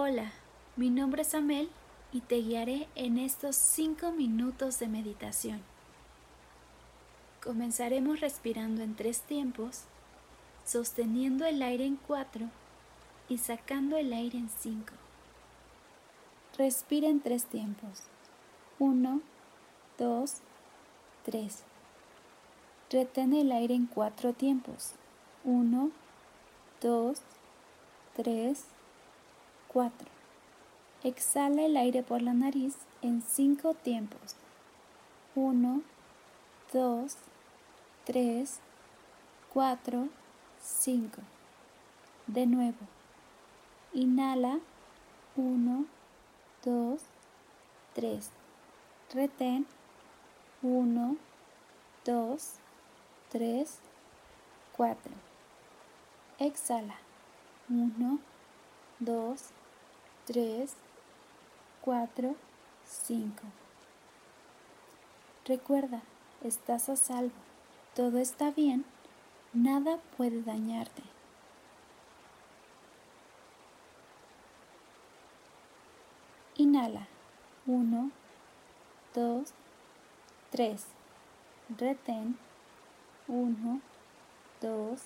Hola, mi nombre es Amel y te guiaré en estos 5 minutos de meditación. Comenzaremos respirando en tres tiempos, sosteniendo el aire en cuatro y sacando el aire en cinco. Respira en tres tiempos. 1, 2, 3. Retén el aire en cuatro tiempos. 1, 2, 3, 4. Exhala el aire por la nariz en cinco tiempos. 1, 2, 3, 4, 5. De nuevo. Inhala. 1, 2, 3. Retén. 1, 2, 3, 4. Exhala. 1, 2, 3, 4, 5. Recuerda, estás a salvo, todo está bien, nada puede dañarte. Inhala. 1, 2, 3. Retén. 1, 2,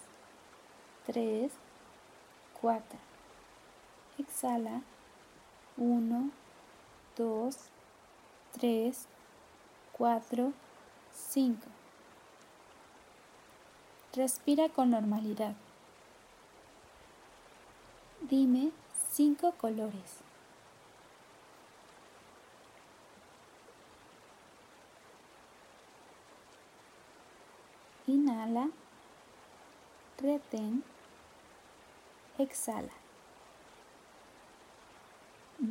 3, 4. Exhala. 1, 2, 3, 4, 5. Respira con normalidad. Dime cinco colores. Inhala, retén, exhala.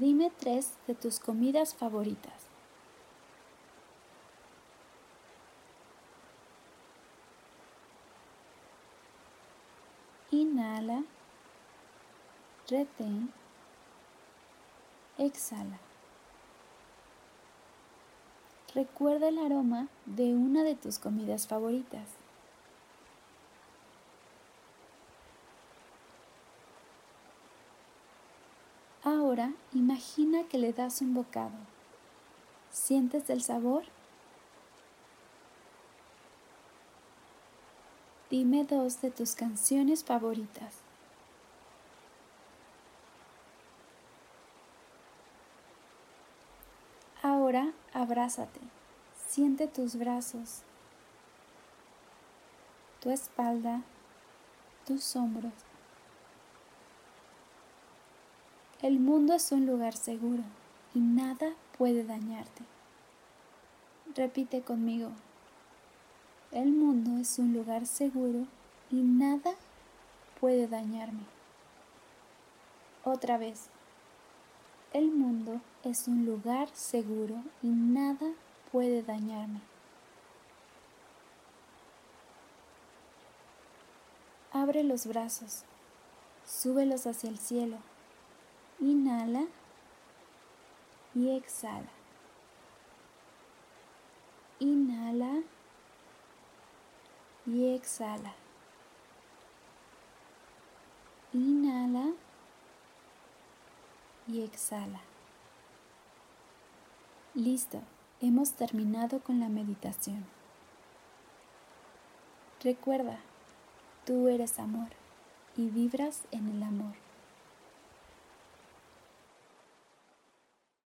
Dime tres de tus comidas favoritas. Inhala, retén, exhala. Recuerda el aroma de una de tus comidas favoritas. Ahora imagina que le das un bocado. ¿Sientes el sabor? Dime dos de tus canciones favoritas. Ahora abrázate. Siente tus brazos, tu espalda, tus hombros. El mundo es un lugar seguro y nada puede dañarte. Repite conmigo. El mundo es un lugar seguro y nada puede dañarme. Otra vez. El mundo es un lugar seguro y nada puede dañarme. Abre los brazos, súbelos hacia el cielo Inhala y exhala. Inhala y exhala. Inhala y exhala. Listo, hemos terminado con la meditación. Recuerda, tú eres amor y vibras en el amor.